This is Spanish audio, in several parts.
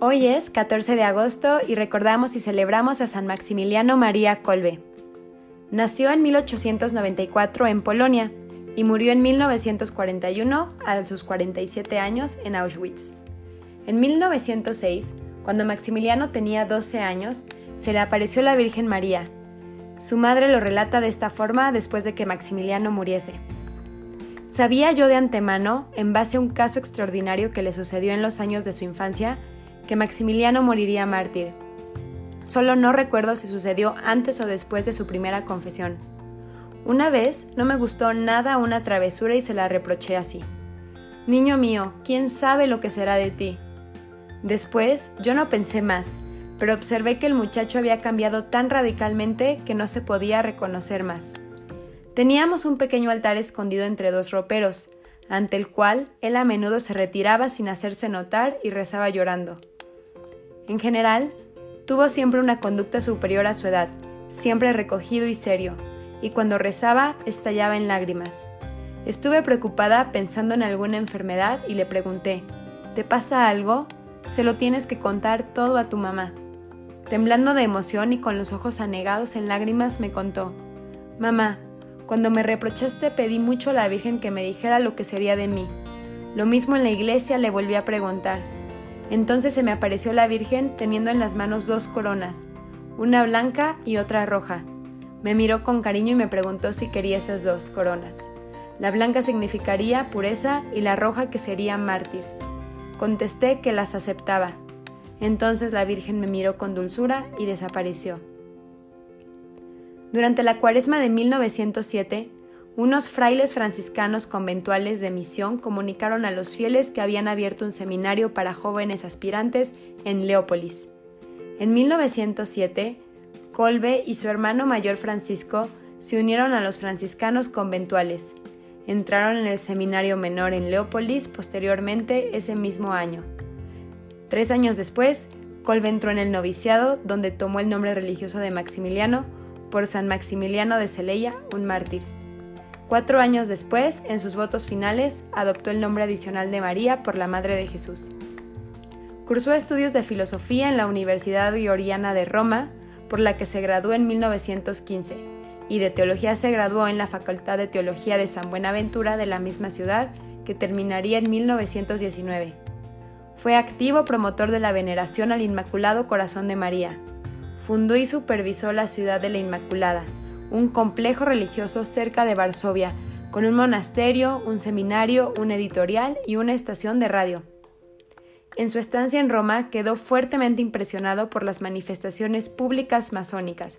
Hoy es 14 de agosto y recordamos y celebramos a San Maximiliano María Kolbe. Nació en 1894 en Polonia y murió en 1941 a sus 47 años en Auschwitz. En 1906, cuando Maximiliano tenía 12 años, se le apareció la Virgen María. Su madre lo relata de esta forma después de que Maximiliano muriese. Sabía yo de antemano, en base a un caso extraordinario que le sucedió en los años de su infancia, que Maximiliano moriría mártir. Solo no recuerdo si sucedió antes o después de su primera confesión. Una vez no me gustó nada una travesura y se la reproché así. Niño mío, ¿quién sabe lo que será de ti? Después yo no pensé más, pero observé que el muchacho había cambiado tan radicalmente que no se podía reconocer más. Teníamos un pequeño altar escondido entre dos roperos, ante el cual él a menudo se retiraba sin hacerse notar y rezaba llorando. En general, tuvo siempre una conducta superior a su edad, siempre recogido y serio, y cuando rezaba estallaba en lágrimas. Estuve preocupada pensando en alguna enfermedad y le pregunté, ¿te pasa algo? Se lo tienes que contar todo a tu mamá. Temblando de emoción y con los ojos anegados en lágrimas me contó, Mamá, cuando me reprochaste pedí mucho a la Virgen que me dijera lo que sería de mí. Lo mismo en la iglesia le volví a preguntar. Entonces se me apareció la Virgen teniendo en las manos dos coronas, una blanca y otra roja. Me miró con cariño y me preguntó si quería esas dos coronas. La blanca significaría pureza y la roja que sería mártir. Contesté que las aceptaba. Entonces la Virgen me miró con dulzura y desapareció. Durante la cuaresma de 1907, unos frailes franciscanos conventuales de misión comunicaron a los fieles que habían abierto un seminario para jóvenes aspirantes en Leópolis. En 1907, Colbe y su hermano mayor Francisco se unieron a los franciscanos conventuales. Entraron en el seminario menor en Leópolis posteriormente ese mismo año. Tres años después, Colbe entró en el noviciado, donde tomó el nombre religioso de Maximiliano, por San Maximiliano de Celeia, un mártir. Cuatro años después, en sus votos finales, adoptó el nombre adicional de María por la Madre de Jesús. Cursó estudios de filosofía en la Universidad Gregoriana de Roma, por la que se graduó en 1915, y de teología se graduó en la Facultad de Teología de San Buenaventura de la misma ciudad, que terminaría en 1919. Fue activo promotor de la veneración al Inmaculado Corazón de María, fundó y supervisó la ciudad de la Inmaculada, un complejo religioso cerca de Varsovia, con un monasterio, un seminario, un editorial y una estación de radio. En su estancia en Roma quedó fuertemente impresionado por las manifestaciones públicas masónicas.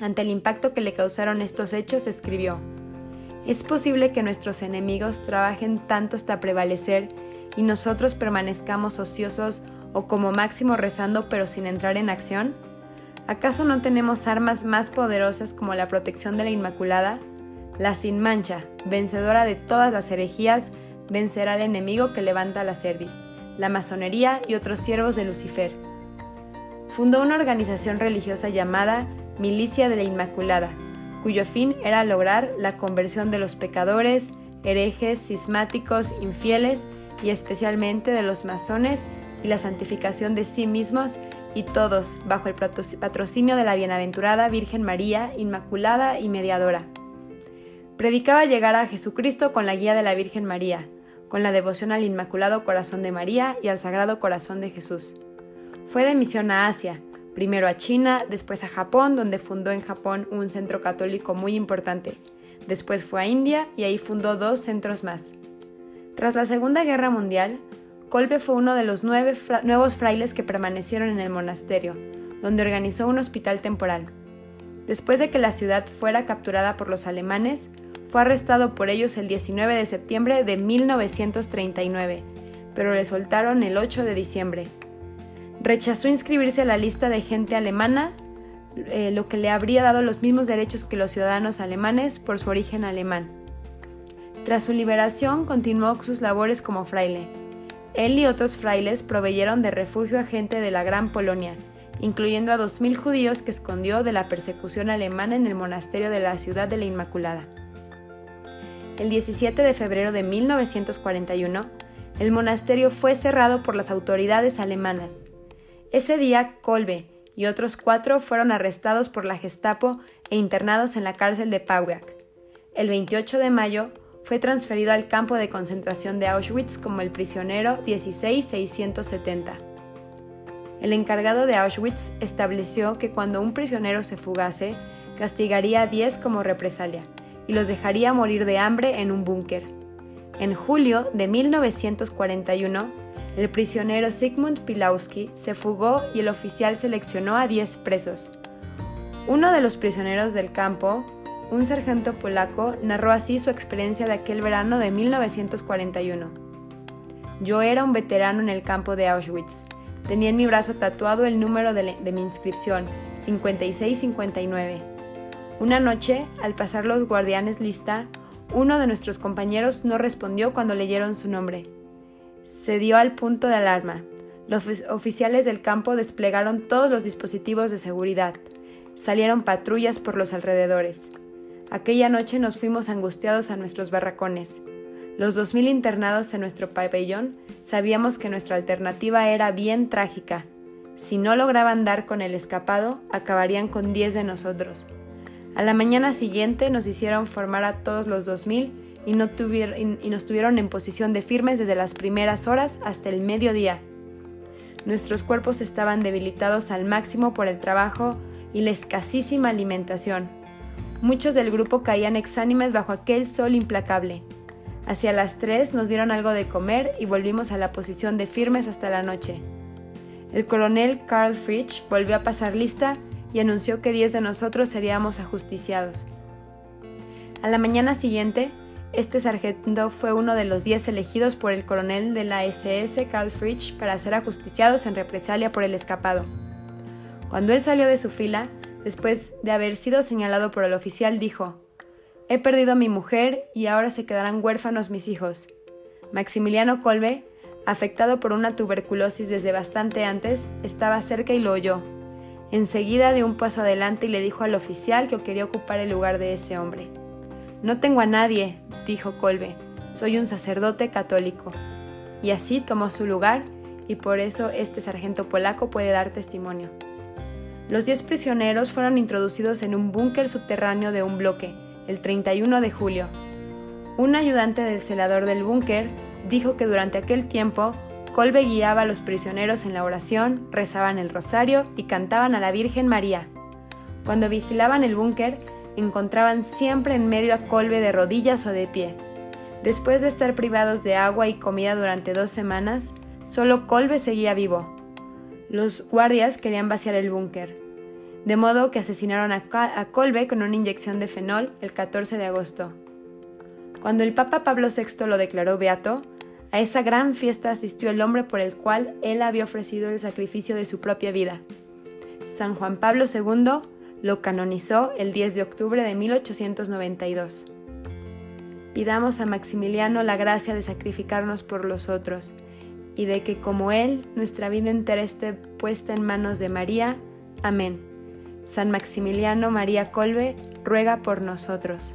Ante el impacto que le causaron estos hechos, escribió, ¿Es posible que nuestros enemigos trabajen tanto hasta prevalecer y nosotros permanezcamos ociosos o como máximo rezando pero sin entrar en acción? ¿Acaso no tenemos armas más poderosas como la protección de la Inmaculada? La sin mancha, vencedora de todas las herejías, vencerá al enemigo que levanta la cerviz, la masonería y otros siervos de Lucifer. Fundó una organización religiosa llamada Milicia de la Inmaculada, cuyo fin era lograr la conversión de los pecadores, herejes, cismáticos, infieles y especialmente de los masones y la santificación de sí mismos y todos bajo el patrocinio de la bienaventurada Virgen María, Inmaculada y Mediadora. Predicaba llegar a Jesucristo con la guía de la Virgen María, con la devoción al Inmaculado Corazón de María y al Sagrado Corazón de Jesús. Fue de misión a Asia, primero a China, después a Japón, donde fundó en Japón un centro católico muy importante. Después fue a India y ahí fundó dos centros más. Tras la Segunda Guerra Mundial, Colbe fue uno de los nueve nuevos frailes que permanecieron en el monasterio, donde organizó un hospital temporal. Después de que la ciudad fuera capturada por los alemanes, fue arrestado por ellos el 19 de septiembre de 1939, pero le soltaron el 8 de diciembre. Rechazó inscribirse a la lista de gente alemana, eh, lo que le habría dado los mismos derechos que los ciudadanos alemanes por su origen alemán. Tras su liberación continuó sus labores como fraile él y otros frailes proveyeron de refugio a gente de la Gran Polonia, incluyendo a 2.000 judíos que escondió de la persecución alemana en el monasterio de la ciudad de la Inmaculada. El 17 de febrero de 1941, el monasterio fue cerrado por las autoridades alemanas. Ese día, Kolbe y otros cuatro fueron arrestados por la Gestapo e internados en la cárcel de Pauwiak. El 28 de mayo fue transferido al campo de concentración de Auschwitz como el prisionero 16670. El encargado de Auschwitz estableció que cuando un prisionero se fugase, castigaría a 10 como represalia y los dejaría morir de hambre en un búnker. En julio de 1941, el prisionero Sigmund Pilowski se fugó y el oficial seleccionó a 10 presos. Uno de los prisioneros del campo, un sargento polaco, narró así su experiencia de aquel verano de 1941. Yo era un veterano en el campo de Auschwitz. Tenía en mi brazo tatuado el número de, mi inscripción, 5659. Una noche, al pasar los guardianes lista, uno de nuestros compañeros no respondió cuando leyeron su nombre. Se dio al punto de alarma. Los oficiales del campo desplegaron todos los dispositivos de seguridad. Salieron patrullas por los alrededores. Aquella noche nos fuimos angustiados a nuestros barracones. Los dos mil internados en nuestro pabellón sabíamos que nuestra alternativa era bien trágica. Si no lograban dar con el escapado, acabarían con diez de nosotros. A la mañana siguiente nos hicieron formar a todos los 2000 y, y nos tuvieron en posición de firmes desde las primeras horas hasta el mediodía. Nuestros cuerpos estaban debilitados al máximo por el trabajo y la escasísima alimentación. Muchos del grupo caían exánimes bajo aquel sol implacable. Hacia las 3 nos dieron algo de comer y volvimos a la posición de firmes hasta la noche. El coronel Carl Fritsch volvió a pasar lista y anunció que diez de nosotros seríamos ajusticiados. A la mañana siguiente, este sargento fue uno de los diez elegidos por el coronel de la SS Karl Fritsch para ser ajusticiados en represalia por el escapado. Cuando él salió de su fila, después de haber sido señalado por el oficial, dijo, He perdido a mi mujer y ahora se quedarán huérfanos mis hijos. Maximiliano Kolbe, afectado por una tuberculosis desde bastante antes, estaba cerca y lo oyó. Enseguida dio un paso adelante y le dijo al oficial que quería ocupar el lugar de ese hombre. No tengo a nadie, dijo Colbe, soy un sacerdote católico. Y así tomó su lugar y por eso este sargento polaco puede dar testimonio. Los diez prisioneros fueron introducidos en un búnker subterráneo de un bloque, el 31 de julio. Un ayudante del celador del búnker dijo que durante aquel tiempo Colbe guiaba a los prisioneros en la oración, rezaban el rosario y cantaban a la Virgen María. Cuando vigilaban el búnker, encontraban siempre en medio a Colbe de rodillas o de pie. Después de estar privados de agua y comida durante dos semanas, solo Colbe seguía vivo. Los guardias querían vaciar el búnker, de modo que asesinaron a, Colbe con una inyección de fenol el 14 de agosto. Cuando el Papa Pablo VI lo declaró beato, a esa gran fiesta asistió el hombre por el cual él había ofrecido el sacrificio de su propia vida. San Juan Pablo II lo canonizó el 10 de octubre de 1892. Pidamos a Maximiliano la gracia de sacrificarnos por los otros y de que como Él nuestra vida entera esté puesta en manos de María. Amén. San Maximiliano María Colbe ruega por nosotros.